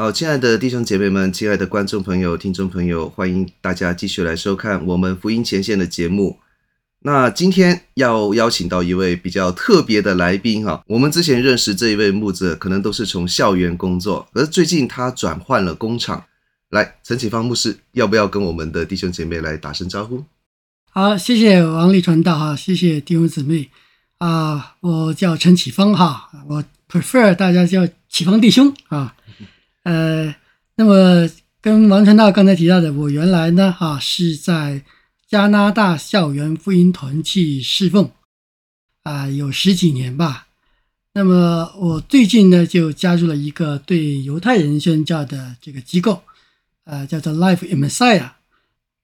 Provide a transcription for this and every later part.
好，亲爱的弟兄姐妹们，亲爱的观众朋友、听众朋友，欢迎大家继续来收看我们福音前线的节目。那今天要邀请到一位比较特别的来宾哈，我们之前认识这一位牧者，可能都是从校园工作，而最近他转换了工厂。来，陈启芳牧师，要不要跟我们的弟兄姐妹来打声招呼？好，谢谢王立传道哈，谢谢弟兄姊妹啊，我叫陈启芳哈，我 prefer 大家叫启芳弟兄啊。呃，那么跟王传道刚才提到的，我原来呢，哈、啊，是在加拿大校园福音团去侍奉，啊，有十几年吧。那么我最近呢，就加入了一个对犹太人宣教的这个机构，呃，叫做 Life in Messiah。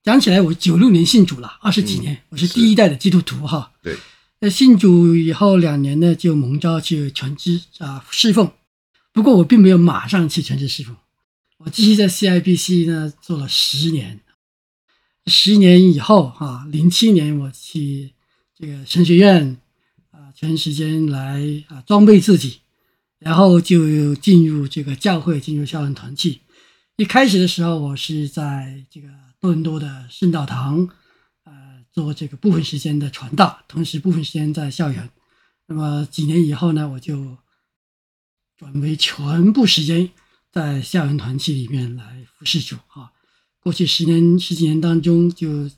讲起来，我九六年信主了，二十几年，嗯、我是第一代的基督徒哈。对。那信主以后两年呢，就蒙召去全职啊侍奉。不过我并没有马上去全职侍奉，我继续在 CIBC 呢做了十年，十年以后哈，零七年我去这个神学院啊，全时间来啊装备自己，然后就进入这个教会，进入校园团契。一开始的时候，我是在这个多伦多的圣道堂，呃，做这个部分时间的传道，同时部分时间在校园。那么几年以后呢，我就。转为全部时间在校园团契里面来服侍主啊！过去十年十几年当中就，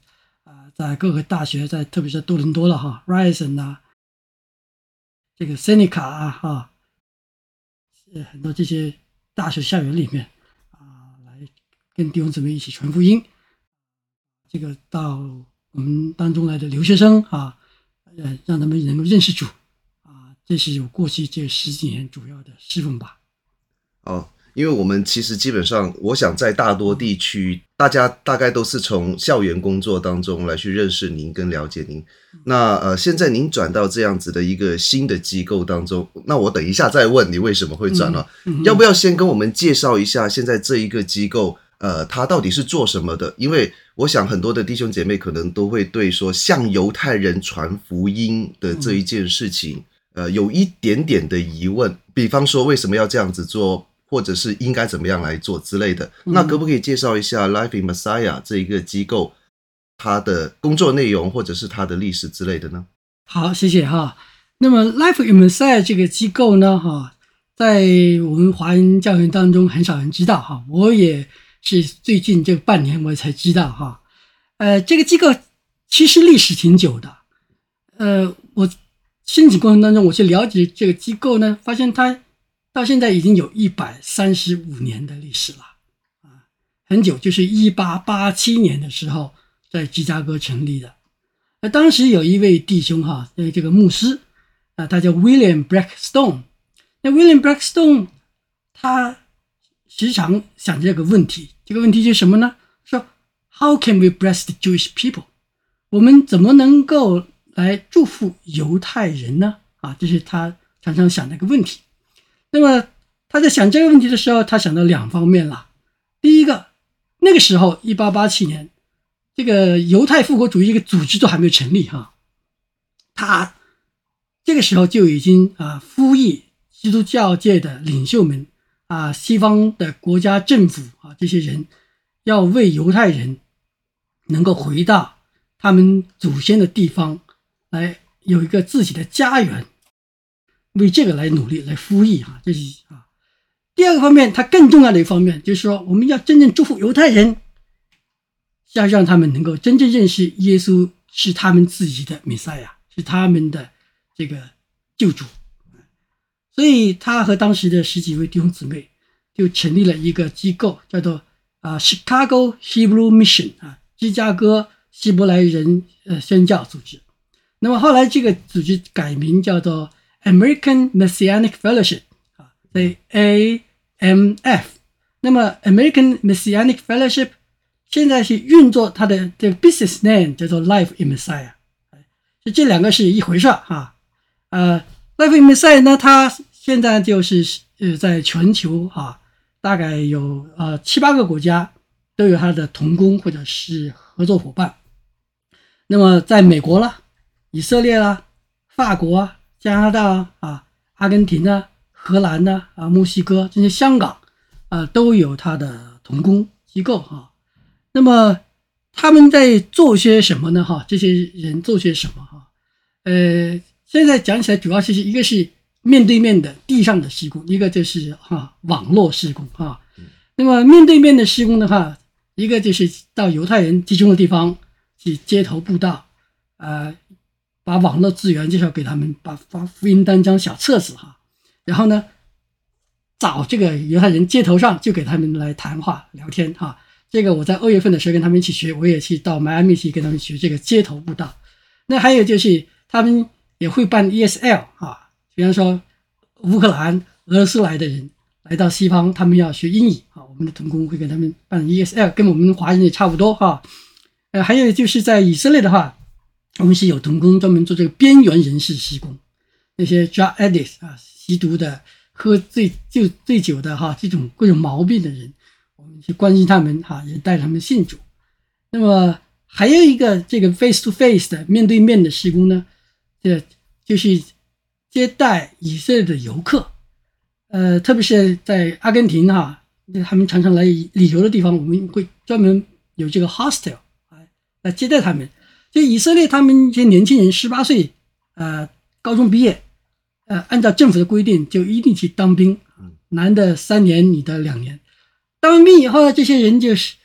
啊在各个大学，在特别是多伦多了哈，Ryerson 呐，这个 Seneca 啊哈，很多这些大学校园里面啊，来跟弟兄姊妹一起传福音。这个到我们当中来的留学生啊，呃，让他们能够认识主。这是我过去这十几年主要的侍奉吧。哦，因为我们其实基本上，我想在大多地区，大家大概都是从校园工作当中来去认识您跟了解您。那呃，现在您转到这样子的一个新的机构当中，那我等一下再问你为什么会转了。嗯嗯、要不要先跟我们介绍一下现在这一个机构？呃，它到底是做什么的？因为我想很多的弟兄姐妹可能都会对说向犹太人传福音的这一件事情。嗯呃，有一点点的疑问，比方说为什么要这样子做，或者是应该怎么样来做之类的。嗯、那可不可以介绍一下 Life in Messiah 这一个机构，它的工作内容或者是它的历史之类的呢？好，谢谢哈。那么 Life in Messiah 这个机构呢，哈，在我们华人教员当中很少人知道哈。我也是最近这半年我才知道哈。呃，这个机构其实历史挺久的。呃，我。申请过程当中，我去了解这个机构呢，发现它到现在已经有一百三十五年的历史了，啊，很久，就是一八八七年的时候在芝加哥成立的。那当时有一位弟兄哈，呃，这个牧师啊，他叫 William Blackstone。那 William Blackstone 他时常想这个问题，这个问题是什么呢？说 How can we bless the Jewish people？我们怎么能够来祝福犹太人呢？啊，这是他常常想的一个问题。那么他在想这个问题的时候，他想到两方面了。第一个，那个时候一八八七年，这个犹太复国主义这个组织都还没有成立哈。他这个时候就已经啊呼吁基督教界的领袖们啊，西方的国家政府啊，这些人要为犹太人能够回到他们祖先的地方。来有一个自己的家园，为这个来努力来呼吁啊，这是啊。第二个方面，它更重要的一方面就是说，我们要真正祝福犹太人，要让他们能够真正认识耶稣是他们自己的弥赛亚，是他们的这个救主。所以他和当时的十几位弟兄姊妹就成立了一个机构，叫做啊 Chicago Hebrew Mission 啊，芝加哥希伯来人呃宣教组织。那么后来这个组织改名叫做 American Messianic Fellowship 啊，所以 AMF。那么 American Messianic Fellowship 现在是运作它的这个 business name 叫做 Life in Messiah，就这两个是一回事哈。呃，Life in Messiah 呢，它现在就是呃在全球哈，大概有呃七八个国家都有它的同工或者是合作伙伴。那么在美国呢。以色列啦、法国啊、加拿大啊、阿根廷啊、荷兰呐啊、墨西哥这些香港啊，都有他的童工机构哈。那么他们在做些什么呢？哈，这些人做些什么？哈，呃，现在讲起来主要是一个是面对面的地上的施工，一个就是哈网络施工哈。那么面对面的施工的话，一个就是到犹太人集中的地方去街头布道，啊。把网络资源介绍给他们，把发福音单张小册子哈，然后呢，找这个犹太人街头上就给他们来谈话聊天哈。这个我在二月份的时候跟他们一起学，我也去到迈阿密去跟他们学这个街头布道。那还有就是他们也会办 ESL 啊，比方说乌克兰、俄罗斯来的人来到西方，他们要学英语啊，我们的同工会给他们办 ESL，跟我们华人也差不多哈。呃，还有就是在以色列的话。我们是有同工专门做这个边缘人士施工，那些 drug addicts 啊，吸毒的、喝醉就醉酒的哈，这种各种毛病的人，我们去关心他们哈，也带他们信主。那么还有一个这个 face to face 的面对面的施工呢，这就是接待以色列的游客，呃，特别是在阿根廷哈，他们常常来旅游的地方，我们会专门有这个 hostel 啊来接待他们。就以色列，他们这些年轻人十八岁，呃，高中毕业，呃，按照政府的规定，就一定去当兵，男的三年，女的两年。当完兵以后呢，这些人就是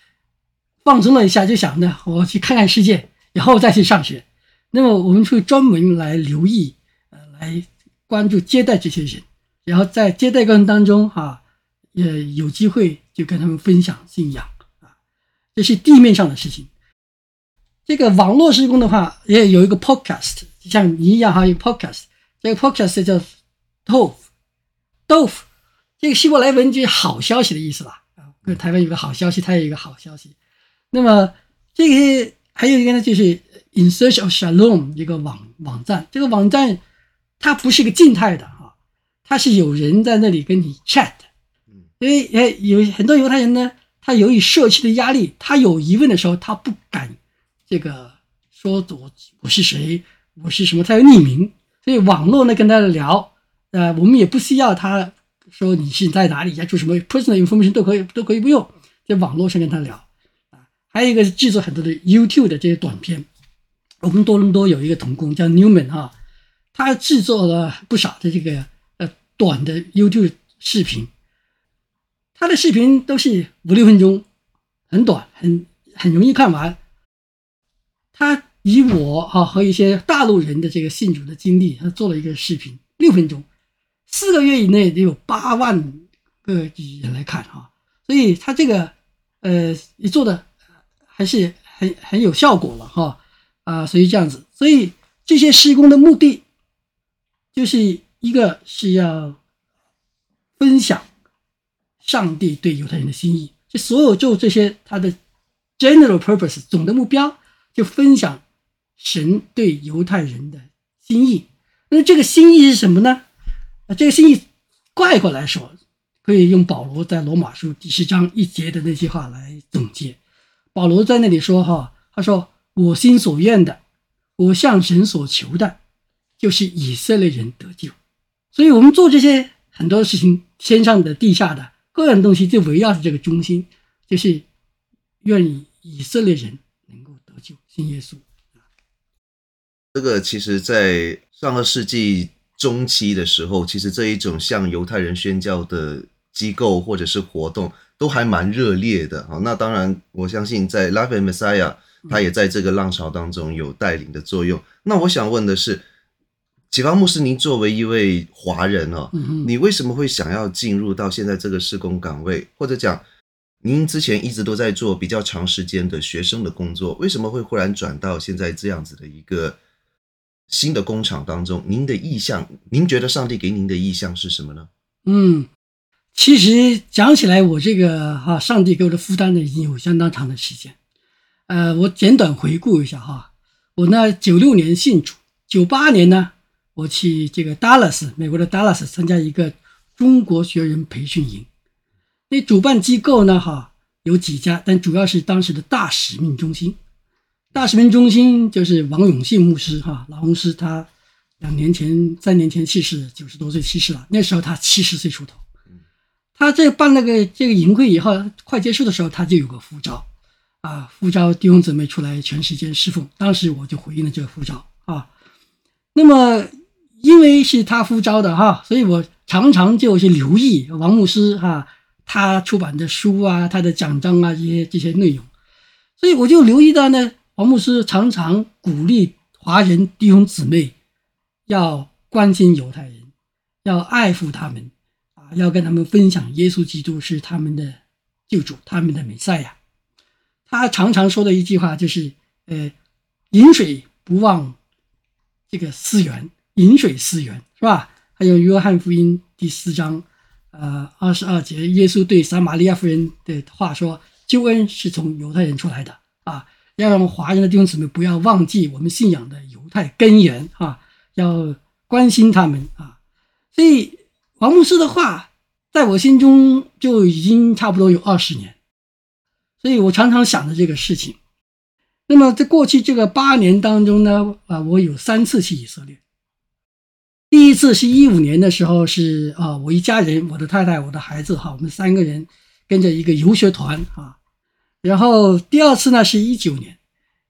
放松了一下，就想着我去看看世界，然后再去上学。那么我们会专门来留意，呃，来关注接待这些人，然后在接待过程当中，哈、啊，也有机会就跟他们分享信仰啊，这是地面上的事情。这个网络施工的话，也有一个 podcast，像你一样哈，有 podcast。这个 podcast 叫 Tov，Tov，这个希伯来文就是好消息的意思吧？啊，台湾有个好消息，它也有一个好消息。那么这个还有一个呢，就是 In Search of Shalom 一个网网站。这个网站它不是一个静态的哈，它是有人在那里跟你 chat。因为诶，有很多犹太人呢，他由于社区的压力，他有疑问的时候，他不敢。这个说我我是谁，我是什么，他要匿名，所以网络呢跟他聊，呃，我们也不需要他说你是在哪里，要做什么 personal information 都可以，都可以不用，在网络上跟他聊啊。还有一个是制作很多的 YouTube 的这些短片，我们多伦多有一个童工叫 Newman 啊，他制作了不少的这个呃短的 YouTube 视频，他的视频都是五六分钟，很短，很很容易看完。他以我哈和一些大陆人的这个信主的经历，他做了一个视频，六分钟，四个月以内得有八万个人来看哈，所以他这个呃，你做的还是很很有效果了哈。啊，所以这样子，所以这些施工的目的就是一个是要分享上帝对犹太人的心意，这所有做这些他的 general purpose 总的目标。就分享神对犹太人的心意，那这个心意是什么呢？啊，这个心意概括来说，可以用保罗在罗马书第十章一节的那句话来总结。保罗在那里说：“哈，他说我心所愿的，我向神所求的，就是以色列人得救。所以，我们做这些很多事情，天上的、地下的各样东西，就围绕着这个中心，就是愿以色列人。”就信耶稣，这个其实，在上个世纪中期的时候，其实这一种向犹太人宣教的机构或者是活动，都还蛮热烈的啊。那当然，我相信在 Life in Messiah，他也在这个浪潮当中有带领的作用。那我想问的是，启发牧师，您作为一位华人哦，你为什么会想要进入到现在这个施工岗位？或者讲，您之前一直都在做比较长时间的学生的工作，为什么会忽然转到现在这样子的一个新的工厂当中？您的意向，您觉得上帝给您的意向是什么呢？嗯。其实讲起来，我这个哈，上帝给我的负担呢，已经有相当长的时间。呃，我简短回顾一下哈，我呢，九六年信主，九八年呢，我去这个 Dallas，美国的 Dallas 参加一个中国学人培训营。那主办机构呢，哈，有几家，但主要是当时的大使命中心。大使命中心就是王永信牧师哈，老牧师他两年前、三年前去世，九十多岁去世了。那时候他七十岁出头。他这办那个这个营会以后，快结束的时候，他就有个呼召，啊，呼召弟兄姊妹出来全时间侍奉。当时我就回应了这个呼召啊。那么因为是他呼召的哈，所以我常常就是留意王牧师哈，他出版的书啊，他的奖章啊这些这些内容，所以我就留意到呢，王牧师常常鼓励华人弟兄姊妹要关心犹太人，要爱护他们。啊要跟他们分享耶稣基督是他们的救主，他们的弥赛亚。他常常说的一句话就是：“呃，饮水不忘这个思源，饮水思源，是吧？”还有约翰福音第四章，呃，二十二节，耶稣对撒玛利亚妇人的话说：“救恩是从犹太人出来的啊，要让华人的弟兄姊妹不要忘记我们信仰的犹太根源啊，要关心他们啊。”所以。王牧师的话，在我心中就已经差不多有二十年，所以我常常想着这个事情。那么在过去这个八年当中呢，啊，我有三次去以色列。第一次是一五年的时候，是啊，我一家人，我的太太，我的孩子，哈，我们三个人跟着一个游学团啊。然后第二次呢，是一九年，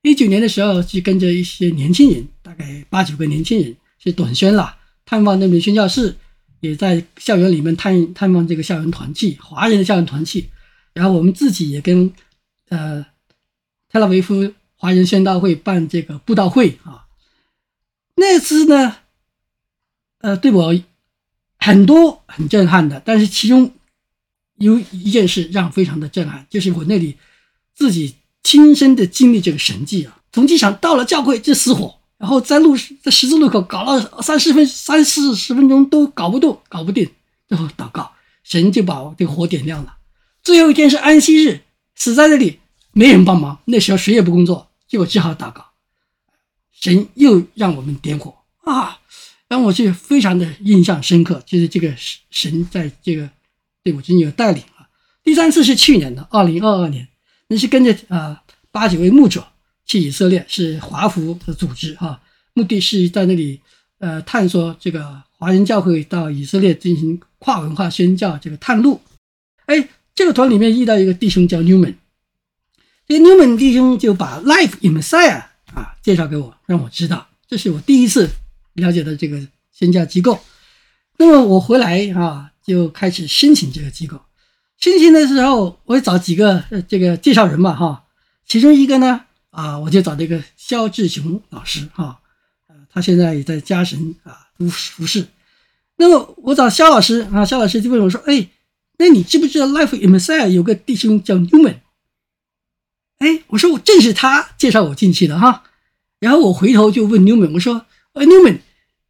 一九年的时候去跟着一些年轻人，大概八九个年轻人，去短宣了，探望那边宣教士。也在校园里面探探望这个校园团契，华人的校园团契，然后我们自己也跟呃特拉维夫华人宣道会办这个布道会啊。那次呢，呃，对我很多很震撼的，但是其中有一件事让我非常的震撼，就是我那里自己亲身的经历这个神迹啊，从机场到了教会就死火。然后在路在十字路口搞了三十分三四十分钟都搞不动搞不定，最后祷告，神就把这个火点亮了。最后一天是安息日，死在这里没人帮忙，那时候谁也不工作，就只好祷告。神又让我们点火啊，让我是非常的印象深刻，就是这个神在这个对我真有带领啊。第三次是去年的二零二二年，那是跟着啊八九位牧者。去以色列是华福的组织哈，目的是在那里呃探索这个华人教会到以色列进行跨文化宣教这个探路。哎，这个团里面遇到一个弟兄叫 Newman，这个 Newman 弟兄就把 Life in Messiah 啊介绍给我，让我知道，这是我第一次了解的这个宣教机构。那么我回来啊就开始申请这个机构，申请的时候我也找几个这个介绍人嘛哈，其中一个呢。啊，我就找这个肖志雄老师哈，他现在也在家神啊服服侍。那么我找肖老师啊，肖老师就问我说：“哎，那你知不知道 Life in Messiah 有个弟兄叫 Newman？” 哎，我说我正是他介绍我进去的哈。然后我回头就问 Newman，我说：“呃，Newman，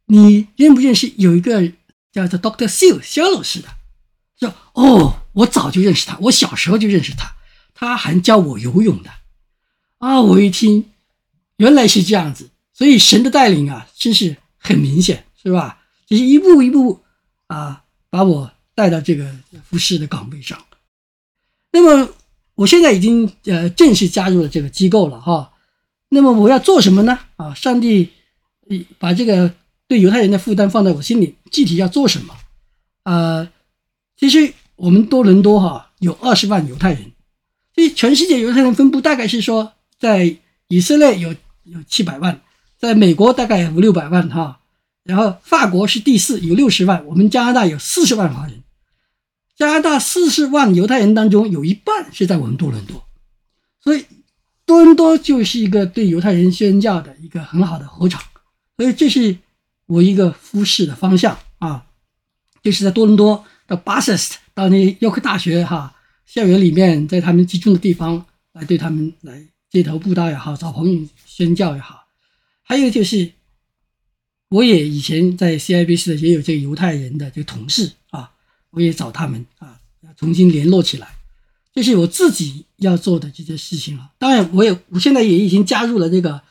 你认不认识有一个叫做 Doctor Seal 肖老师的？”说：“哦，我早就认识他，我小时候就认识他，他还教我游泳的。”啊！我一听，原来是这样子，所以神的带领啊，真是很明显，是吧？就是一步一步啊，把我带到这个服侍的岗位上。那么，我现在已经呃正式加入了这个机构了哈。那么我要做什么呢？啊，上帝把这个对犹太人的负担放在我心里，具体要做什么？呃，其实我们多伦多哈有二十万犹太人，所以全世界犹太人分布大概是说。在以色列有有七百万，在美国大概五六百万哈，然后法国是第四，有六十万，我们加拿大有四十万华人，加拿大四十万犹太人当中有一半是在我们多伦多，所以多伦多就是一个对犹太人宣教的一个很好的火场，所以这是我一个服事的方向啊，就是在多伦多到 Bathurst 到那约克大学哈校园里面，在他们集中的地方来对他们来街头布道也好，找朋友宣教也好，还有就是我也以前在 CIBC 的也有这个犹太人的这个同事啊。我也找他们啊，重新联络起来，这是我自己要做的这些事情了。当然，我也我现在也已经加入了这个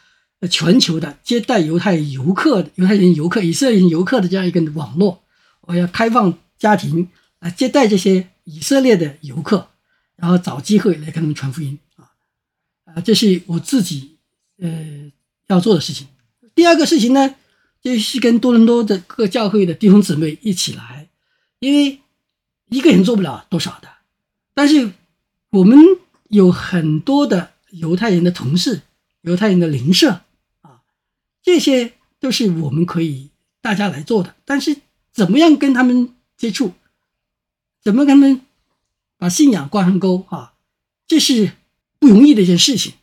全球的接待犹太游客、犹太人游客、以色列人游客的这样一个网络。我要开放家庭来接待这些以色列的游客，然后找机会来跟他们传福音啊啊，这是我自己呃要做的事情。第二个事情呢，就是跟多伦多的各教会的弟兄姊妹一起来，因为。一个人做不了多少的，但是我们有很多的犹太人的同事、犹太人的邻舍，这些都是我们可以大家来做的。但是怎么样跟他们接触，怎么跟他们把信仰挂上钩啊，这是不容易的一件事情。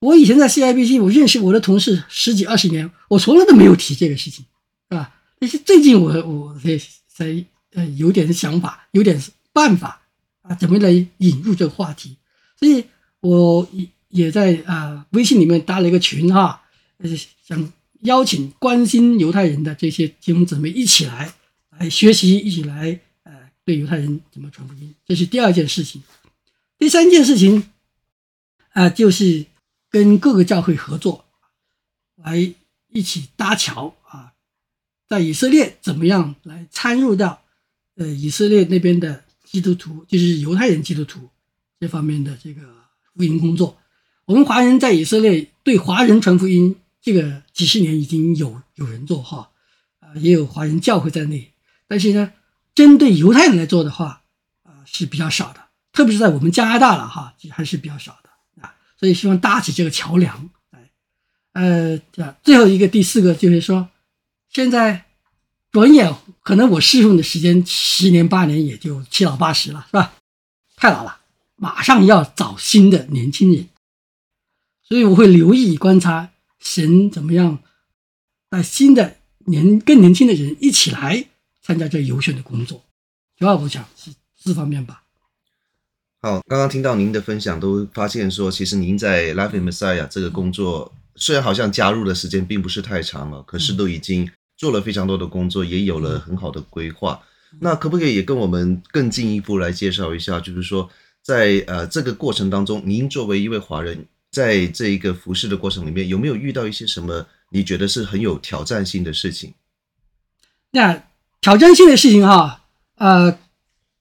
我以前在 CIBC，我认识我的同事十几二十年，我从来都没有提这个事情，是吧？但是最近我我才才。呃，有点想法，有点办法啊，怎么来引入这个话题？所以我也也在啊微信里面搭了一个群哈，就是想邀请关心犹太人的这些弟兄姊妹一起来来学习，一起来呃对犹太人怎么传福音，这是第二件事情。第三件事情啊，就是跟各个教会合作，来一起搭桥啊，在以色列怎么样来参入到。呃，以色列那边的基督徒，就是犹太人基督徒这方面的这个福音工作，我们华人在以色列对华人传福音，这个几十年已经有有人做哈，啊，也有华人教会在内，但是呢，针对犹太人来做的话，啊是比较少的，特别是在我们加拿大了哈，还是比较少的啊，所以希望搭起这个桥梁，哎，呃，最后一个第四个就是说，现在。转眼可能我侍奉的时间十年八年也就七老八十了，是吧？太老了，马上要找新的年轻人，所以我会留意观察神怎么样带新的年更年轻的人一起来参加这游学的工作。主要我想是四方面吧。好，刚刚听到您的分享，都发现说，其实您在 Life in Messiah 这个工作，虽然好像加入的时间并不是太长了，可是都已经。做了非常多的工作，也有了很好的规划。那可不可以也跟我们更进一步来介绍一下？就是说，在呃这个过程当中，您作为一位华人，在这一个服侍的过程里面，有没有遇到一些什么你觉得是很有挑战性的事情？那挑战性的事情哈，呃，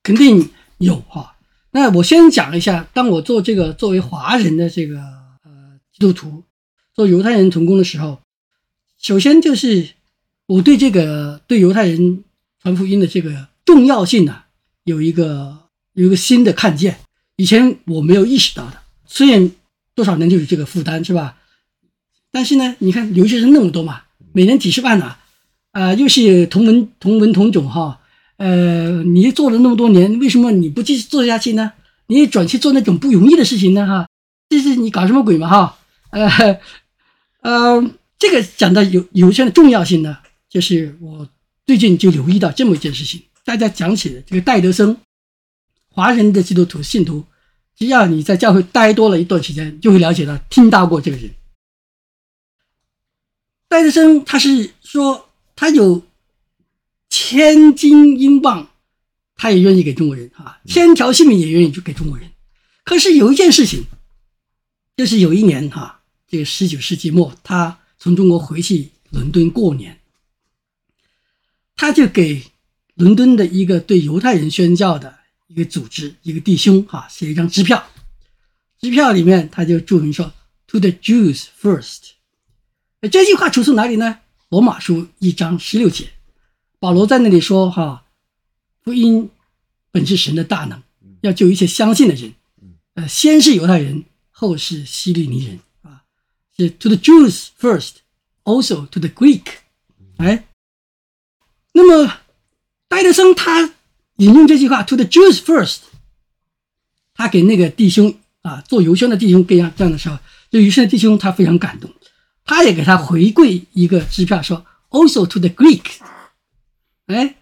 肯定有哈。那我先讲一下，当我做这个作为华人的这个呃基督徒做犹太人童工的时候，首先就是。我对这个对犹太人传福音的这个重要性呢，有一个有一个新的看见，以前我没有意识到的。虽然多少年就有这个负担，是吧？但是呢，你看留学生那么多嘛，每年几十万呢，啊，呃，又是同文同文同种哈，呃，你做了那么多年，为什么你不继续做下去呢？你转去做那种不容易的事情呢？哈，这是你搞什么鬼嘛？哈，呃，呃，这个讲到有有限的重要性呢。就是我最近就留意到这么一件事情，大家讲起这个戴德生，华人的基督徒信徒，只要你在教会待多了一段时间，就会了解到听到过这个人。戴德生他是说他有千金英镑，他也愿意给中国人啊，千条性命也愿意就给中国人。可是有一件事情，就是有一年哈，这个十九世纪末，他从中国回去伦敦过年。他就给伦敦的一个对犹太人宣教的一个组织，一个弟兄哈，写一张支票，支票里面他就注明说 “To the Jews first”。这句话出自哪里呢？罗马书一章十六节，保罗在那里说哈，福音本是神的大能，要救一切相信的人，呃，先是犹太人，后是希利尼人啊，是 “To the Jews first”，also to the Greek，哎。那么，戴德生他引用这句话 “to the Jews first”，他给那个弟兄啊做邮箱的弟兄这样这样的时候，这于是弟兄他非常感动，他也给他回馈一个支票说 “also to the Greek”。哎，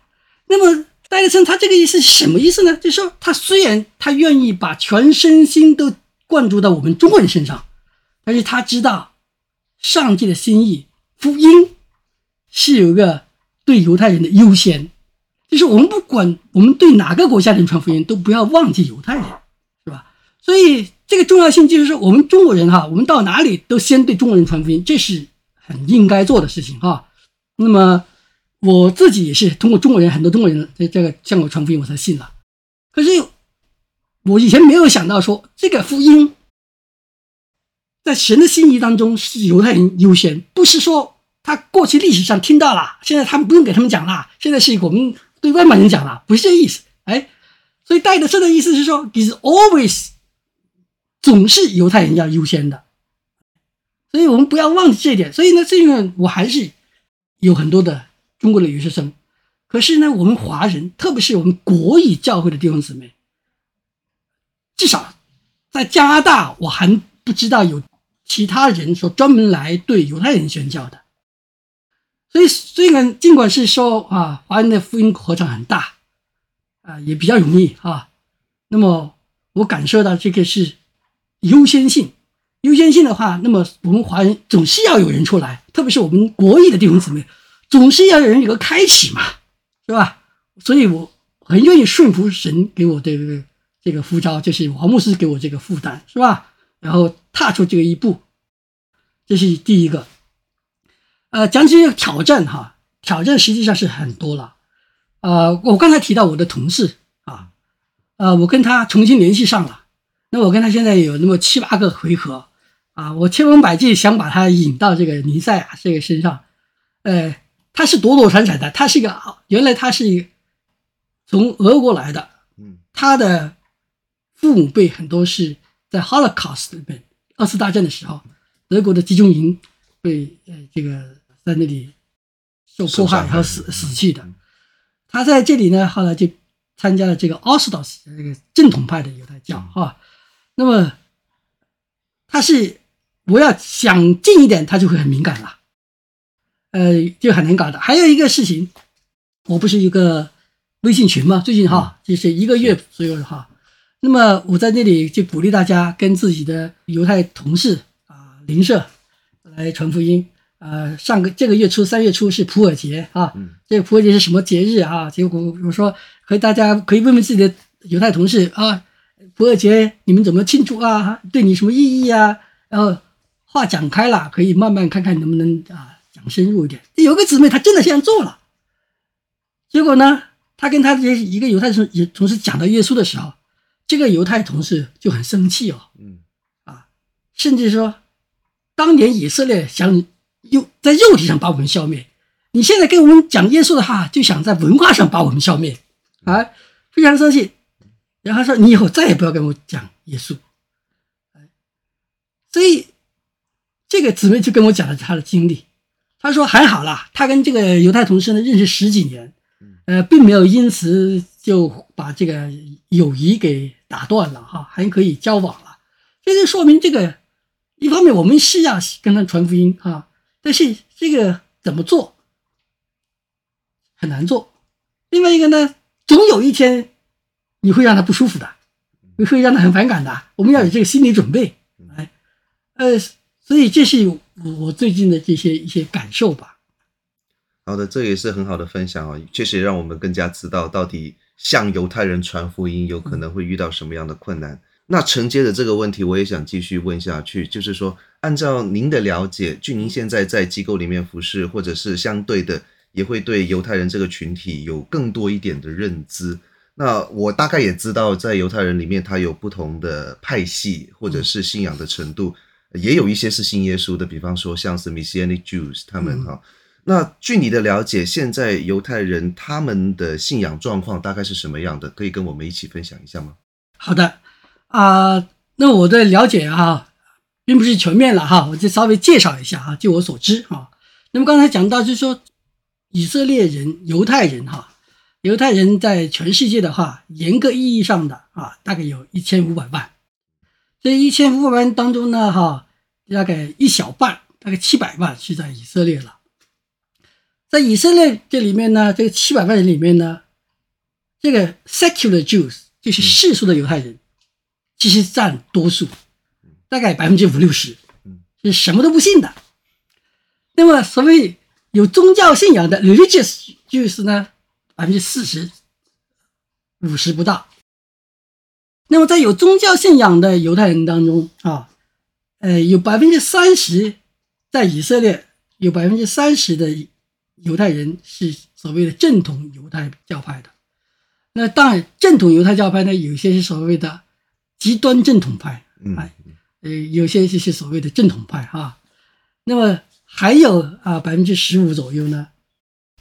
那么戴德森他这个意思什么意思呢？就说他虽然他愿意把全身心都灌注到我们中国人身上，但是他知道上帝的心意，福音是有一个对犹太人的优先。就是我们不管我们对哪个国家人传福音，都不要忘记犹太人，是吧？所以这个重要性就是说，我们中国人哈，我们到哪里都先对中国人传福音，这是很应该做的事情哈。那么我自己也是通过中国人，很多中国人在这个向我传福音，我才信了。可是我以前没有想到说，这个福音在神的心意当中是犹太人优先，不是说他过去历史上听到了，现在他们不用给他们讲了，现在是我们。对外面人讲了，不是这意思，哎，所以戴德森的意思是说，is always 总是犹太人要优先的，所以我们不要忘记这一点。所以呢，这个我还是有很多的中国的留学生，可是呢，我们华人，特别是我们国语教会的弟兄姊妹，至少在加拿大，我还不知道有其他人说专门来对犹太人宣教的。所以，虽然尽管是说啊，华人的福音禾场很大，啊，也比较容易啊。那么，我感受到这个是优先性。优先性的话，那么我们华人总是要有人出来，特别是我们国语的弟兄姊妹，总是要有人有个开启嘛，是吧？所以我很愿意顺服神给我的这个这个呼召，就是王牧师给我这个负担，是吧？然后踏出这个一步，这是第一个。呃，讲起挑战哈，挑战实际上是很多了。呃，我刚才提到我的同事啊，呃，我跟他重新联系上了。那我跟他现在有那么七八个回合啊，我千方百计想把他引到这个尼赛亚这个身上。呃，他是躲躲闪闪的，他是一个原来他是一个从俄国来的，嗯，他的父母辈很多是在 Holocaust 里面二次大战的时候，德国的集中营被呃这个。在那里受迫害和死死去的，他在这里呢，后来就参加了这个 Orthodox 这个正统派的犹太教哈。那么他是我要想近一点，他就会很敏感了，呃，就很难搞的。还有一个事情，我不是一个微信群嘛，最近哈，就是一个月左右的哈。那么我在那里就鼓励大家跟自己的犹太同事啊邻舍来传福音。呃，上个这个月初三月初是普尔节啊，嗯、这个普尔节是什么节日啊？结果我说，可以大家可以问问自己的犹太同事啊，普尔节你们怎么庆祝啊？对你什么意义啊？然后话讲开了，可以慢慢看看能不能啊讲深入一点。有个姊妹她真的这样做了，结果呢，她跟她这一个犹太同同事讲到耶稣的时候，这个犹太同事就很生气哦，嗯，啊，甚至说当年以色列想。又在肉体上把我们消灭，你现在跟我们讲耶稣的话，就想在文化上把我们消灭，啊，非常生气。然后说你以后再也不要跟我讲耶稣。所以这个姊妹就跟我讲了她的经历，她说还好啦，她跟这个犹太同事呢认识十几年，呃，并没有因此就把这个友谊给打断了哈，还可以交往了。这就说明这个一方面我们是要跟他传福音哈。但是这个怎么做很难做。另外一个呢，总有一天你会让他不舒服的，你会让他很反感的。我们要有这个心理准备。哎，呃，所以这是我最近的这些一些感受吧。好的，这也是很好的分享啊，确实让我们更加知道到底向犹太人传福音有可能会遇到什么样的困难。那承接着这个问题，我也想继续问下去，就是说，按照您的了解，据您现在在机构里面服侍，或者是相对的，也会对犹太人这个群体有更多一点的认知。那我大概也知道，在犹太人里面，他有不同的派系，或者是信仰的程度，也有一些是信耶稣的，比方说像是 Messianic Jews 他们哈。那据你的了解，现在犹太人他们的信仰状况大概是什么样的？可以跟我们一起分享一下吗？好的。啊、呃，那我的了解哈，并不是全面了哈，我就稍微介绍一下哈，就我所知哈。那么刚才讲到就是说，以色列人、犹太人哈，犹太人在全世界的话，严格意义上的啊，大概有一千五百万。这一千五百万当中呢，哈，大概一小半，大概七百万是在以色列了。在以色列这里面呢，这个七百万人里面呢，这个 secular Jews 就是世俗的犹太人，其实占多数，大概百分之五六十，是什么都不信的。那么所谓有宗教信仰的 religious Jews 呢，百分之四十五十不到。那么在有宗教信仰的犹太人当中啊，呃，有百分之三十在以色列有百分之三十的。犹太人是所谓的正统犹太教派的，那当然正统犹太教派呢，有些是所谓的极端正统派，哎，呃，有些就是所谓的正统派哈。那么还有啊，百分之十五左右呢，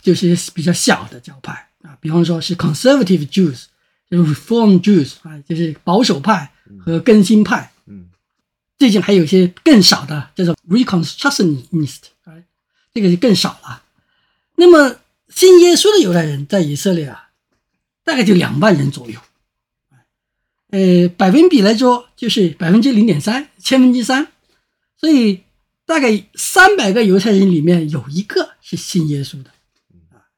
就是比较小的教派啊，比方说是 conservative Jews，就是 reform Jews 啊，就是保守派和更新派。嗯，最近还有一些更少的叫做 reconstructionist，哎，这个就更少了。那么信耶稣的犹太人在以色列啊，大概就两万人左右，呃，百分比来说就是百分之零点三，千分之三，所以大概三百个犹太人里面有一个是信耶稣的，啊，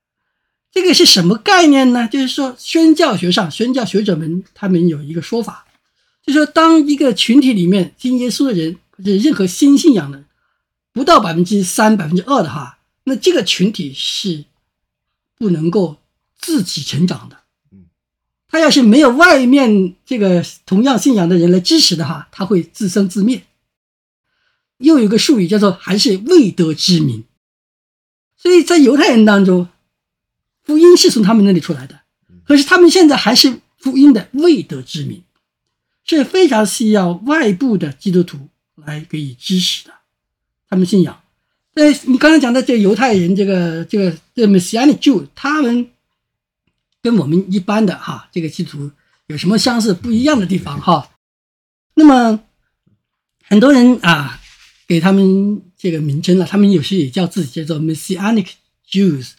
这个是什么概念呢？就是说宣教学上，宣教学者们他们有一个说法，就是说当一个群体里面信耶稣的人或者任何新信仰的不到百分之三、百分之二的话。那这个群体是不能够自己成长的，他要是没有外面这个同样信仰的人来支持的话，他会自生自灭。又有个术语叫做“还是未得之民”，所以在犹太人当中，福音是从他们那里出来的，可是他们现在还是福音的未得之民，是非常需要外部的基督徒来给予支持的，他们信仰。呃，你刚才讲的这犹太人，这个这个这个 Messianic Jew，他们跟我们一般的哈这个基督徒有什么相似不一样的地方哈？那么很多人啊给他们这个名称了，他们有时也叫自己叫做 Messianic Jews，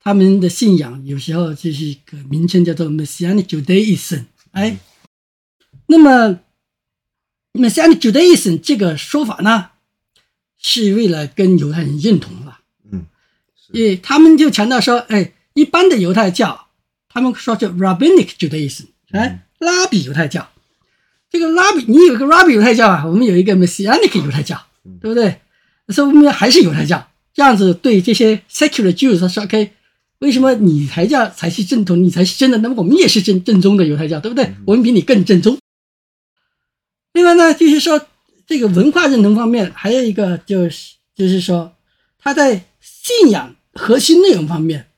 他们的信仰有时候就是一个名称叫做 Messianic Judaism。哎，那么 Messianic Judaism 这个说法呢？是为了跟犹太人认同了，嗯，因为他们就强调说，哎，一般的犹太教，他们说叫 Rabbinic Judaism，哎，拉比犹太教，这个拉比，你有一个拉比犹太教啊，我们有一个 Messianic 犹太教，对不对？所以我们还是犹太教，这样子对这些 secular Jews 说，OK，为什么你才叫才是正统，你才是真的？那么我们也是正正宗的犹太教，对不对？我们比你更正宗。另外呢，就是说。这个文化认同方面，还有一个就是，就是说，他在信仰核心内容方面，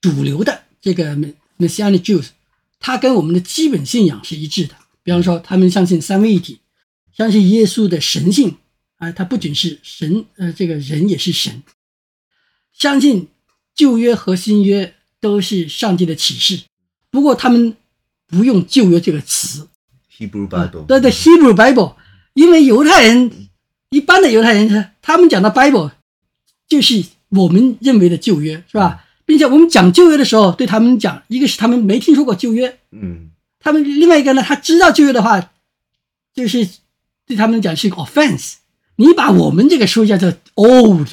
主流的这个 Messianic Jews，他跟我们的基本信仰是一致的。比方说，他们相信三位一体，相信耶稣的神性，啊，他不仅是神，呃，这个人也是神，相信旧约和新约都是上帝的启示。不过，他们不用旧约这个词，Hebrew Bible，对对，Hebrew Bible。因为犹太人一般的犹太人，他们讲的 Bible 就是我们认为的旧约，是吧？并且我们讲旧约的时候，对他们讲，一个是他们没听说过旧约，嗯，他们另外一个呢，他知道旧约的话，就是对他们讲是个 offense。你把我们这个书叫做 old，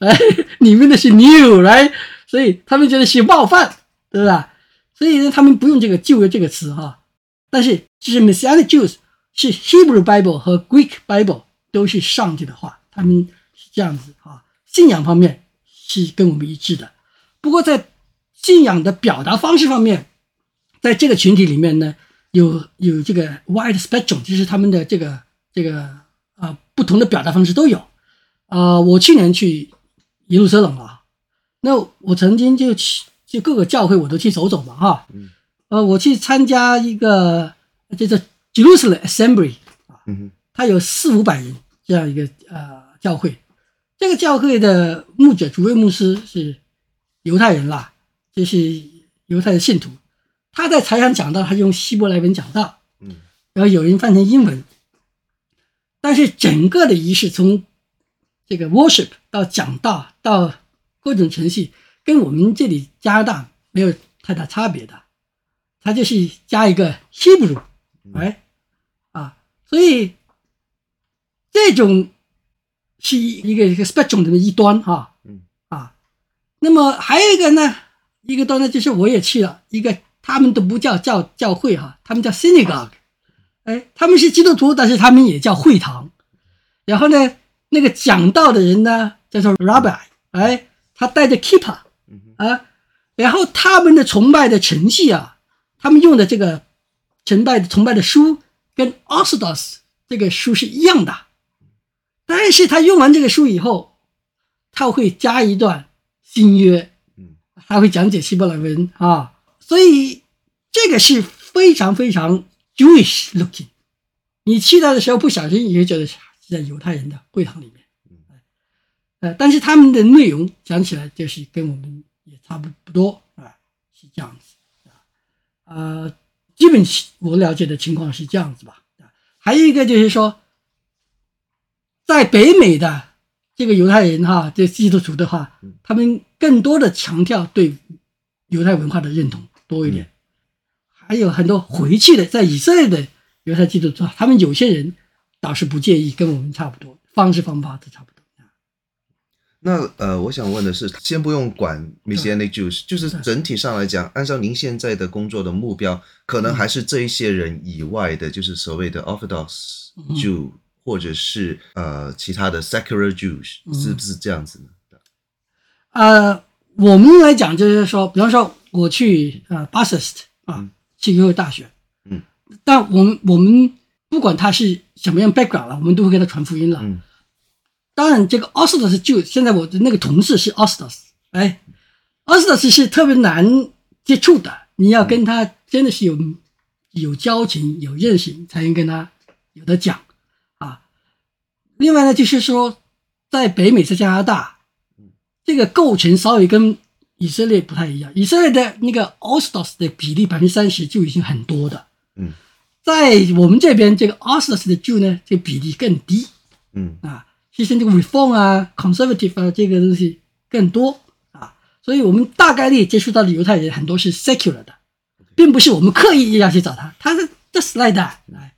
哎，你们的是 new，right？所以他们觉得是冒犯，对吧？所以呢，他们不用这个旧约这个词哈。但是就是 Messianic Jews。是 Hebrew Bible 和 Greek Bible 都是上帝的话，他们是这样子啊。信仰方面是跟我们一致的，不过在信仰的表达方式方面，在这个群体里面呢，有有这个 wide spectrum，就是他们的这个这个啊、呃、不同的表达方式都有。啊、呃，我去年去耶路撒冷啊，那我曾经就去就各个教会我都去走走嘛哈。呃，我去参加一个叫做。Jerusalem Assembly 啊，它有四五百人这样一个呃教会，这个教会的牧者主位牧师是犹太人啦，就是犹太的信徒。他在台上讲道，他用希伯来文讲道，嗯，然后有人翻成英文。但是整个的仪式从这个 worship 到讲道到各种程序，跟我们这里加拿大没有太大差别的，他就是加一个 Hebrew，哎，啊，所以这种是一个一个 spectrum 的一端哈，啊，那么还有一个呢，一个端呢就是我也去了一个，他们都不叫教教会哈，他们叫 synagogue，哎，他们是基督徒，但是他们也叫会堂，然后呢，那个讲道的人呢叫做 rabbi，哎，他带着 keeper 啊。然后他们的崇拜的程序啊，他们用的这个崇拜崇拜的书跟 Orthodox 这个书是一样的，但是他用完这个书以后，他会加一段新约，他会讲解希伯来文啊，所以这个是非常非常 Jewish looking。你去到的时候不小心也觉得是在犹太人的会堂里面，呃，但是他们的内容讲起来就是跟我们。也差不不多啊，是这样子啊，呃，基本我了解的情况是这样子吧。还有一个就是说，在北美的这个犹太人哈，这基督徒的话，他们更多的强调对犹太文化的认同多一点。还有很多回去的在以色列的犹太基督徒，他们有些人倒是不介意，跟我们差不多，方式方法都差不多。那呃，我想问的是，先不用管 Messianic Jews，就是整体上来讲，按照您现在的工作的目标，可能还是这一些人以外的，就是所谓的 Orthodox Jew，或者是呃其他的 Secular Jews，是不是这样子呢？呃，我们来讲就是说，比方说我去呃 Bathurst 啊，去一个大学，嗯，但我们我们不管他是什么样 background 了，我们都会给他传福音了，嗯。当然，这个 Orthodox 就现在我的那个同事是 Orthodox，哎，Orthodox 是特别难接触的，你要跟他真的是有有交情、有认识，才能跟他有的讲啊。另外呢，就是说，在北美，在加拿大，这个构成稍微跟以色列不太一样。以色列的那个 Orthodox 的比例百分之三十就已经很多的，嗯，在我们这边这个 Orthodox 的 Jew 呢，这个比例更低，嗯。啊。其实这个 reform 啊，conservative 啊，这个东西更多。啊，所以我们大概率接触到的犹太人很多是 secular 的，并不是我们刻意要去找他，他是 just like that 来。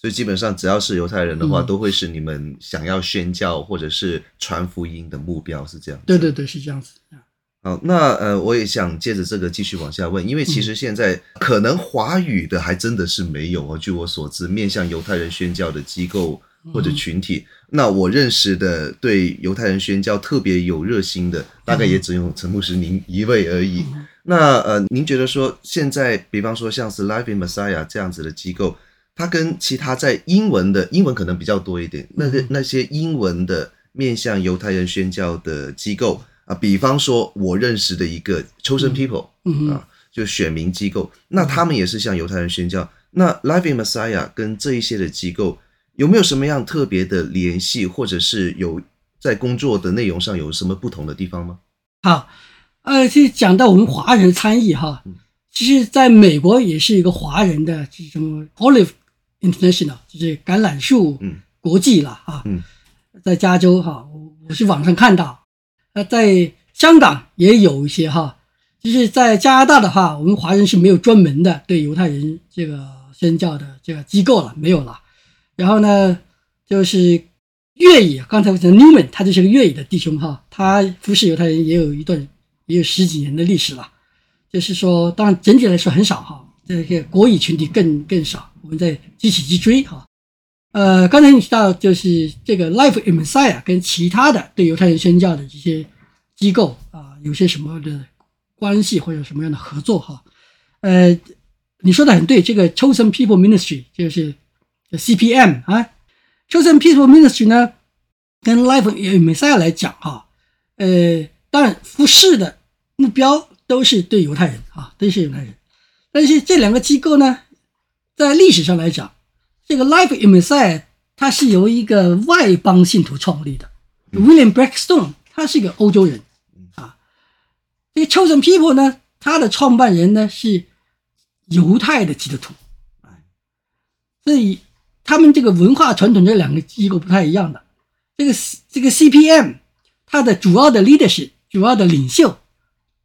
所以基本上只要是犹太人的话，嗯、都会是你们想要宣教或者是传福音的目标，是这样子。对对对，是这样子。好，那呃，我也想借着这个继续往下问，因为其实现在可能华语的还真的是没有哦，据我所知，面向犹太人宣教的机构。或者群体，那我认识的对犹太人宣教特别有热心的，大概也只有陈牧师您一位而已。那呃，您觉得说现在，比方说像是 Life in Messiah 这样子的机构，它跟其他在英文的英文可能比较多一点，那个那些英文的面向犹太人宣教的机构啊，比方说我认识的一个 Chosen People 啊，就选民机构，那他们也是向犹太人宣教。那 Living Messiah 跟这一些的机构。有没有什么样特别的联系，或者是有在工作的内容上有什么不同的地方吗？好，呃，其实讲到我们华人参与哈，其实在美国也是一个华人的这种 Olive International，就是橄榄树国际了啊。嗯，在加州哈，我我是网上看到，那，在香港也有一些哈，就是在加拿大的话，我们华人是没有专门的对犹太人这个宣教的这个机构了，没有了。然后呢，就是粤语，刚才我讲 Newman，他就是个粤语的弟兄哈，他服侍犹太人也有一段，也有十几年的历史了。就是说，当然整体来说很少哈，这个国语群体更更少，我们在继续去追哈。呃，刚才你提到就是这个 Life in Messiah 跟其他的对犹太人宣教的这些机构啊，有些什么的关系或者什么样的合作哈？呃，你说的很对，这个 Chosen People Ministry 就是。CPM 啊，Chosen People Ministry 呢，跟 Life in Messiah 来讲哈，呃，当然服事的目标都是对犹太人啊，都是犹太人。但是这两个机构呢，在历史上来讲，这个 Life in Messiah 它是由一个外邦信徒创立的，William Blackstone 他是一个欧洲人啊。这个 Chosen People 呢，他的创办人呢是犹太的基督徒，所以。他们这个文化传统这两个机构不太一样的，这个这个 CPM，它的主要的 leadership 主要的领袖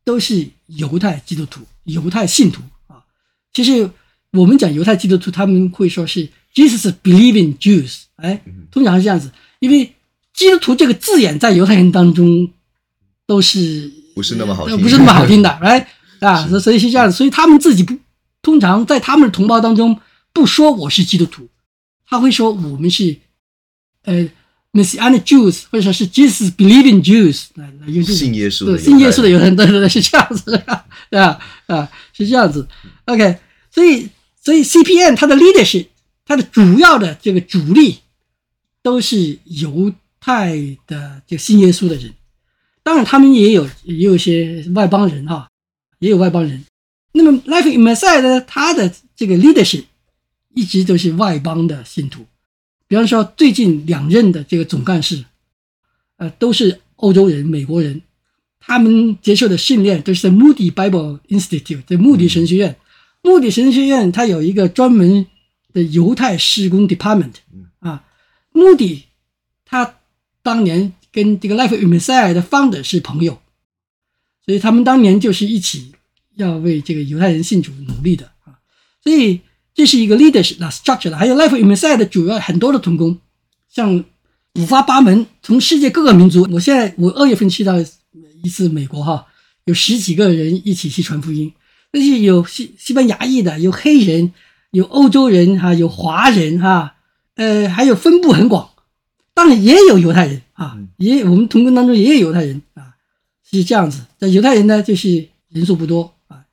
都是犹太基督徒、犹太信徒啊。其实我们讲犹太基督徒，他们会说是 Jesus believing Jews，哎，通常是这样子，因为基督徒这个字眼在犹太人当中都是不是那么好听，不是那么好听的，哎啊，所以是这样子，所以他们自己不通常在他们的同胞当中不说我是基督徒，他会说我们是呃。Messianic Jews，或者说是 Jesus believing Jews，来来用信耶稣的信耶稣的犹太人，对对对，是这样子的，对 吧？啊，是这样子。OK，所以所以 CPN 它的 leadership，它的主要的这个主力都是犹太的这个信耶稣的人，当然他们也有也有一些外邦人哈，也有外邦人。那么 Life in Messiah 呢，它的这个 leadership 一直都是外邦的信徒。比方说，最近两任的这个总干事，呃，都是欧洲人、美国人，他们接受的训练都是在 Moody Bible Institute，在穆迪神学院。穆迪神学院它有一个专门的犹太施工 department 啊。穆迪他当年跟这个 Life in Messiah 的 founder 是朋友，所以他们当年就是一起要为这个犹太人信主努力的啊。所以。这是一个 leadership 的 structure 的，还有 Life in Messiah 的主要很多的同工，像五花八门，从世界各个民族。我现在我二月份去到一次美国哈，有十几个人一起去传福音，有西西班牙裔的，有黑人，有欧洲人哈，有华人哈，呃，还有分布很广，当然也有犹太人啊，也我们童工当中也有犹太人啊，是这样子。但犹太人呢，就是人数不多啊，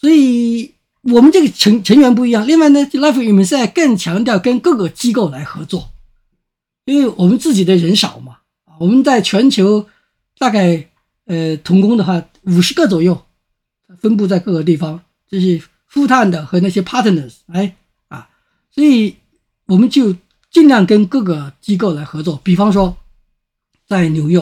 所以。我们这个成成员不一样，另外呢，Life in Messiah 更强调跟各个机构来合作，因为我们自己的人少嘛，我们在全球大概呃童工的话五十个左右，分布在各个地方，这是 full time 的和那些 partners 哎啊，所以我们就尽量跟各个机构来合作，比方说在纽约，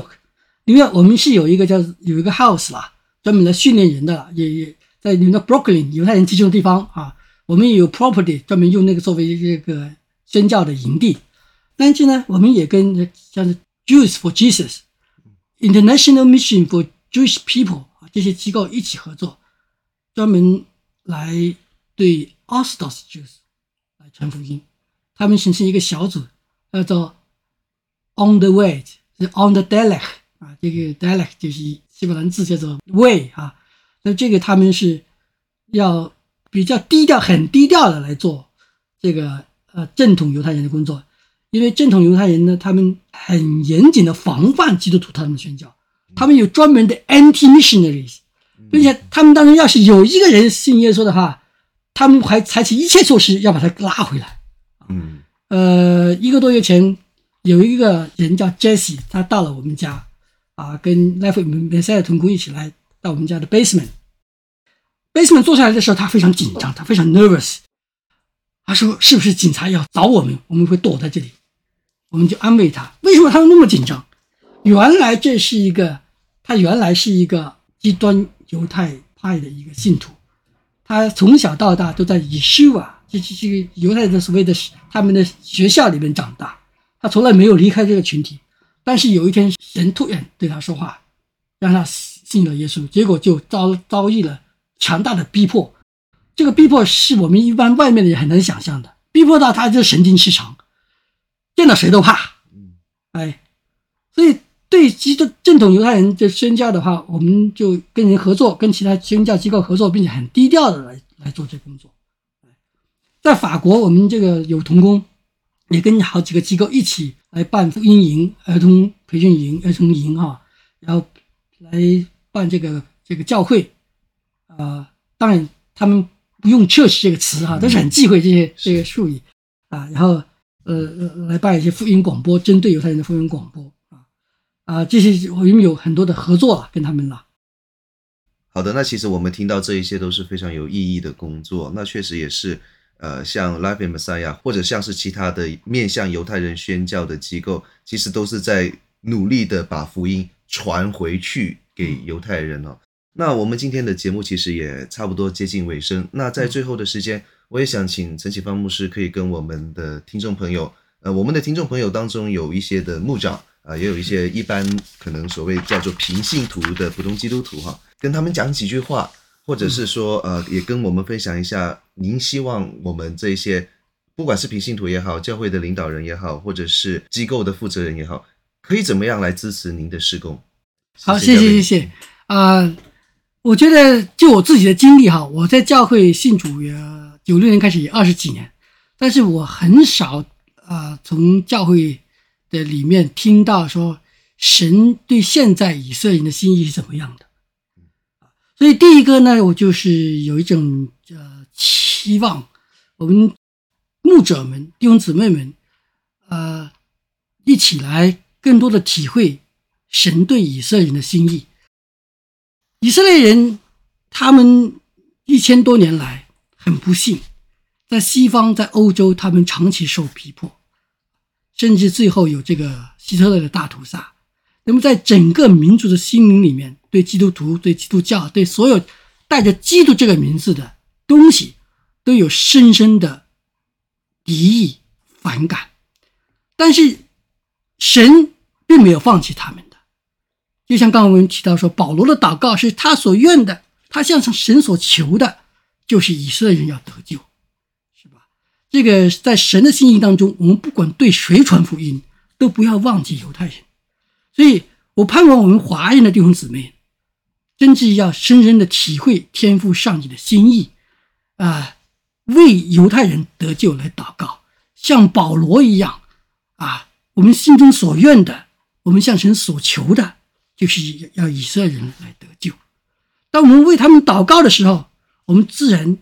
纽约我们是有一个叫有一个 house 啦，专门来训练人的，也也。在你们的 Brooklyn 犹太人集中的地方啊，我们也有 property 专门用那个作为这个宣教的营地。但是呢，我们也跟像是 Jews for Jesus、International Mission for Jewish People 这些机构一起合作，专门来对 Orthodox Jews 来传福音。他们形成一个小组，叫做 On the Way，是 On the Derech 啊，这个 Derech 就是希伯来字叫做 Way 啊。那这个他们是要比较低调、很低调的来做这个呃正统犹太人的工作，因为正统犹太人呢，他们很严谨的防范基督徒他们的宣教，他们有专门的 anti-missionaries，并且他们当中要是有一个人信耶稣的话，他们还采取一切措施要把他拉回来。嗯，呃，一个多月前有一个人叫 Jesse，他到了我们家啊，跟 Life in Messiah 同工一起来。到我们家的 basement，basement 坐下来的时候，他非常紧张，他非常 nervous。他说：“是不是警察要找我们？我们会躲在这里。”我们就安慰他：“为什么他会那么紧张？原来这是一个，他原来是一个极端犹太派的一个信徒，他从小到大都在 Yeshiva，这这这个犹太的所谓的他们的学校里面长大，他从来没有离开这个群体。但是有一天，神突然对他说话，让他。”信了耶稣，结果就遭遭遇了强大的逼迫。这个逼迫是我们一般外面的人很难想象的，逼迫到他就神经失常，见到谁都怕。哎，所以对基督正统犹太人的宣教的话，我们就跟人合作，跟其他宣教机构合作，并且很低调的来来做这工作。在法国，我们这个有童工，也跟好几个机构一起来办福音营、儿童培训营、儿童营哈，然后来。办这个这个教会，啊、呃，当然他们不用 church 这个词哈，都是很忌讳这些这个术语啊。然后呃来办一些福音广播，针对犹太人的福音广播啊啊，这些我们有很多的合作了，跟他们了。好的，那其实我们听到这一些都是非常有意义的工作，那确实也是呃，像 Life in Messiah 或者像是其他的面向犹太人宣教的机构，其实都是在努力的把福音传回去。给犹太人哦，那我们今天的节目其实也差不多接近尾声。那在最后的时间，我也想请陈启芳牧师可以跟我们的听众朋友，呃，我们的听众朋友当中有一些的牧长，啊，也有一些一般可能所谓叫做平信徒的普通基督徒哈，跟他们讲几句话，或者是说呃，也跟我们分享一下，您希望我们这些不管是平信徒也好，教会的领导人也好，或者是机构的负责人也好，可以怎么样来支持您的施工？好，谢谢谢谢啊、呃，我觉得就我自己的经历哈，我在教会信主也九六年开始也二十几年，但是我很少啊、呃、从教会。的里面听到说，神对现在以色列人的心意是怎么样的？所以第一个呢，我就是有一种呃期望，我们牧者们、弟兄姊妹们，呃，一起来更多的体会神对以色列人的心意。以色列人他们一千多年来很不幸，在西方、在欧洲，他们长期受逼迫。甚至最后有这个希特勒的大屠杀，那么在整个民族的心灵里面，对基督徒、对基督教、对所有带着“基督”这个名字的东西，都有深深的敌意、反感。但是神并没有放弃他们的，就像刚刚我们提到说，保罗的祷告是他所愿的，他向神所求的，就是以色列人要得救。这个在神的心意当中，我们不管对谁传福音，都不要忘记犹太人。所以我盼望我们华人的弟兄姊妹，真正要深深的体会天父上帝的心意，啊，为犹太人得救来祷告，像保罗一样，啊，我们心中所愿的，我们向神所求的，就是要以色列人来得救。当我们为他们祷告的时候，我们自然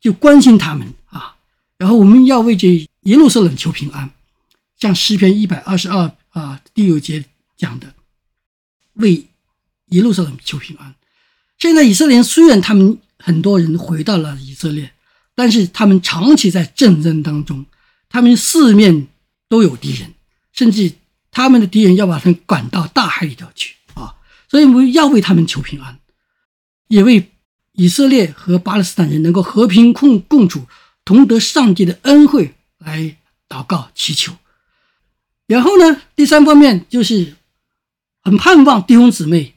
就关心他们。然后我们要为这耶路撒冷求平安，像诗篇一百二十二啊第六节讲的，为耶路撒冷求平安。现在以色列虽然他们很多人回到了以色列，但是他们长期在战争当中，他们四面都有敌人，甚至他们的敌人要把他们赶到大海里头去啊！所以我们要为他们求平安，也为以色列和巴勒斯坦人能够和平共共处。同得上帝的恩惠来祷告祈求，然后呢，第三方面就是很盼望弟兄姊妹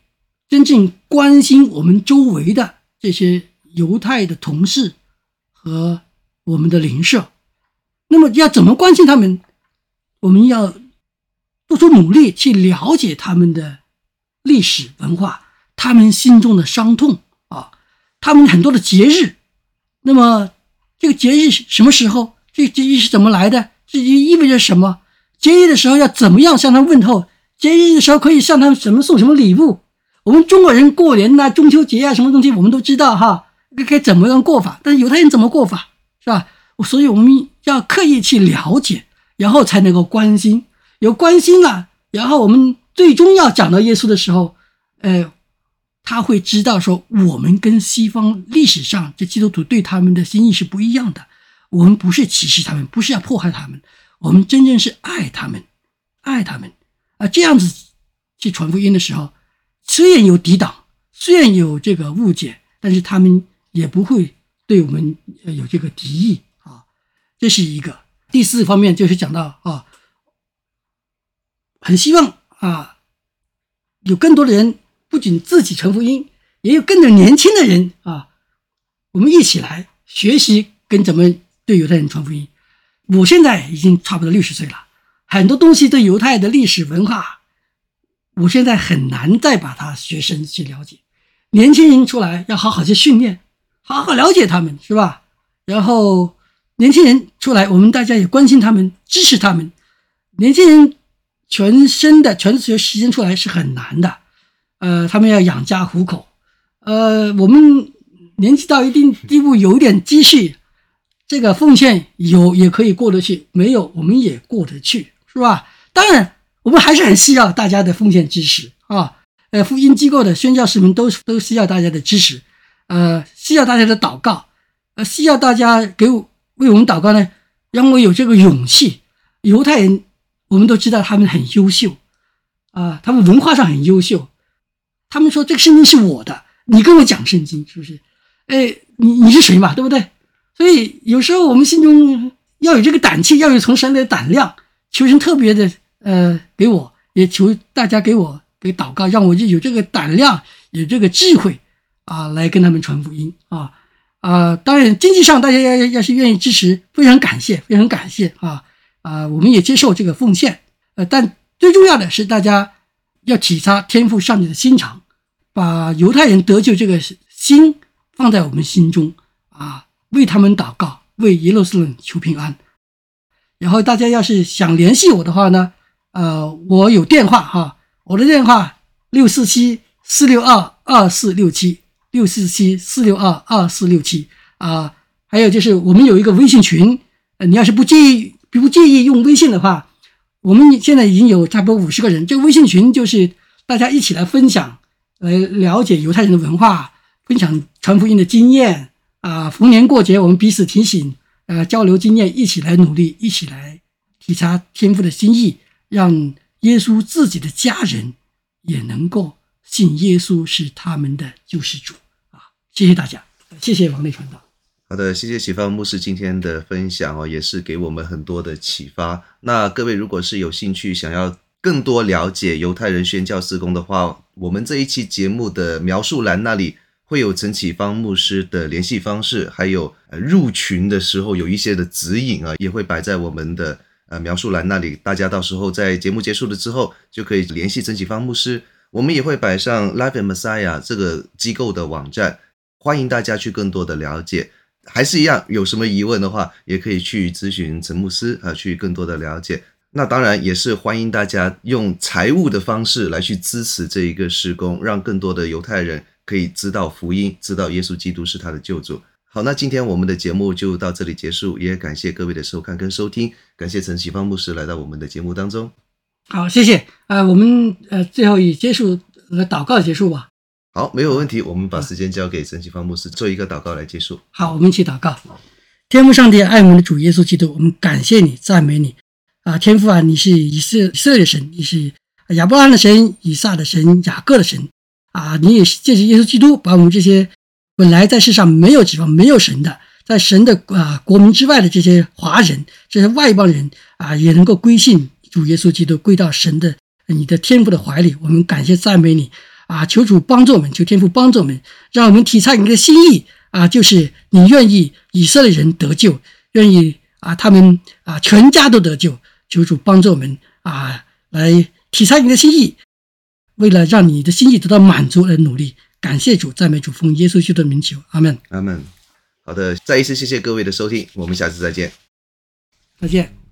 真正关心我们周围的这些犹太的同事和我们的邻舍。那么要怎么关心他们？我们要做出努力去了解他们的历史文化，他们心中的伤痛啊，他们很多的节日。那么。这个节日什么时候？这个节日是怎么来的？这意味着什么？节日的时候要怎么样向他问候？节日的时候可以向他们什么送什么礼物？我们中国人过年呐、中秋节啊，什么东西我们都知道哈，该该怎么样过法？但是犹太人怎么过法，是吧？所以我们要刻意去了解，然后才能够关心。有关心了，然后我们最终要讲到耶稣的时候，呃。他会知道说，我们跟西方历史上这基督徒对他们的心意是不一样的。我们不是歧视他们，不是要迫害他们，我们真正是爱他们，爱他们啊！这样子去传福音的时候，虽然有抵挡，虽然有这个误解，但是他们也不会对我们有这个敌意啊。这是一个。第四方面就是讲到啊，很希望啊，有更多的人。不仅自己传福音，也有跟着年轻的人啊，我们一起来学习跟怎么对犹太人传福音。我现在已经差不多六十岁了，很多东西对犹太的历史文化，我现在很难再把它学深去了解。年轻人出来要好好去训练，好好了解他们，是吧？然后年轻人出来，我们大家也关心他们，支持他们。年轻人全身的全学时间出来是很难的。呃，他们要养家糊口，呃，我们年纪到一定地步，有点积蓄，这个奉献有也可以过得去，没有我们也过得去，是吧？当然，我们还是很需要大家的奉献支持啊，呃，福音机构的宣教士们都都需要大家的支持，呃，需要大家的祷告，呃，需要大家给我为我们祷告呢，让我有这个勇气。犹太人，我们都知道他们很优秀，啊，他们文化上很优秀。他们说这个圣经是我的，你跟我讲圣经是不是？哎，你你是谁嘛？对不对？所以有时候我们心中要有这个胆气，要有从神的胆量，求神特别的呃给我也求大家给我给祷告，让我就有这个胆量，有这个智慧啊，来跟他们传福音啊啊！当然，经济上大家要要是愿意支持，非常感谢，非常感谢啊啊！我们也接受这个奉献，呃，但最重要的是大家要体察天赋上帝的心肠，把犹太人得救这个心放在我们心中啊，为他们祷告，为耶路撒冷求平安。然后大家要是想联系我的话呢，呃，我有电话哈，我的电话六四七四六二二四六七六四七四六二二四六七啊，还有就是我们有一个微信群，呃，你要是不介意不介意用微信的话，我们现在已经有差不多五十个人，这个微信群就是大家一起来分享，来了解犹太人的文化，分享传福音的经验啊，逢年过节我们彼此提醒。呃，交流经验，一起来努力，一起来体察天父的心意，让耶稣自己的家人也能够信耶稣是他们的救世主啊！谢谢大家，谢谢王内传道。好的，谢谢启发牧师今天的分享哦，也是给我们很多的启发。那各位如果是有兴趣想要更多了解犹太人宣教事工的话，我们这一期节目的描述栏那里。会有陈启芳牧师的联系方式，还有呃入群的时候有一些的指引啊，也会摆在我们的呃描述栏那里。大家到时候在节目结束了之后，就可以联系陈启芳牧师。我们也会摆上 Life in Messiah 这个机构的网站，欢迎大家去更多的了解。还是一样，有什么疑问的话，也可以去咨询陈牧师啊，去更多的了解。那当然也是欢迎大家用财务的方式来去支持这一个施工，让更多的犹太人。可以知道福音，知道耶稣基督是他的救主。好，那今天我们的节目就到这里结束，也感谢各位的收看跟收听，感谢陈启芳牧师来到我们的节目当中。好，谢谢。啊、呃，我们呃最后以结束来祷告结束吧。好，没有问题。我们把时间交给陈启芳牧师做一个祷告来结束。好，我们一起祷告。天父上帝，爱我们的主耶稣基督，我们感谢你，赞美你。啊，天父啊，你是以色以色列神，你是亚伯拉罕的神，以撒的神，雅各的神。啊，你也是借着耶稣基督，把我们这些本来在世上没有指望、没有神的，在神的啊国民之外的这些华人、这些外邦人啊，也能够归信主耶稣基督，归到神的你的天父的怀里。我们感谢赞美你啊！求主帮助我们，求天父帮助我们，让我们体察你的心意啊！就是你愿意以色列人得救，愿意啊他们啊全家都得救。求主帮助我们啊，来体察你的心意。为了让你的心意得到满足而努力，感谢主，赞美主，奉耶稣基督的名求，阿门，阿门。好的，再一次谢谢各位的收听，我们下次再见，再见。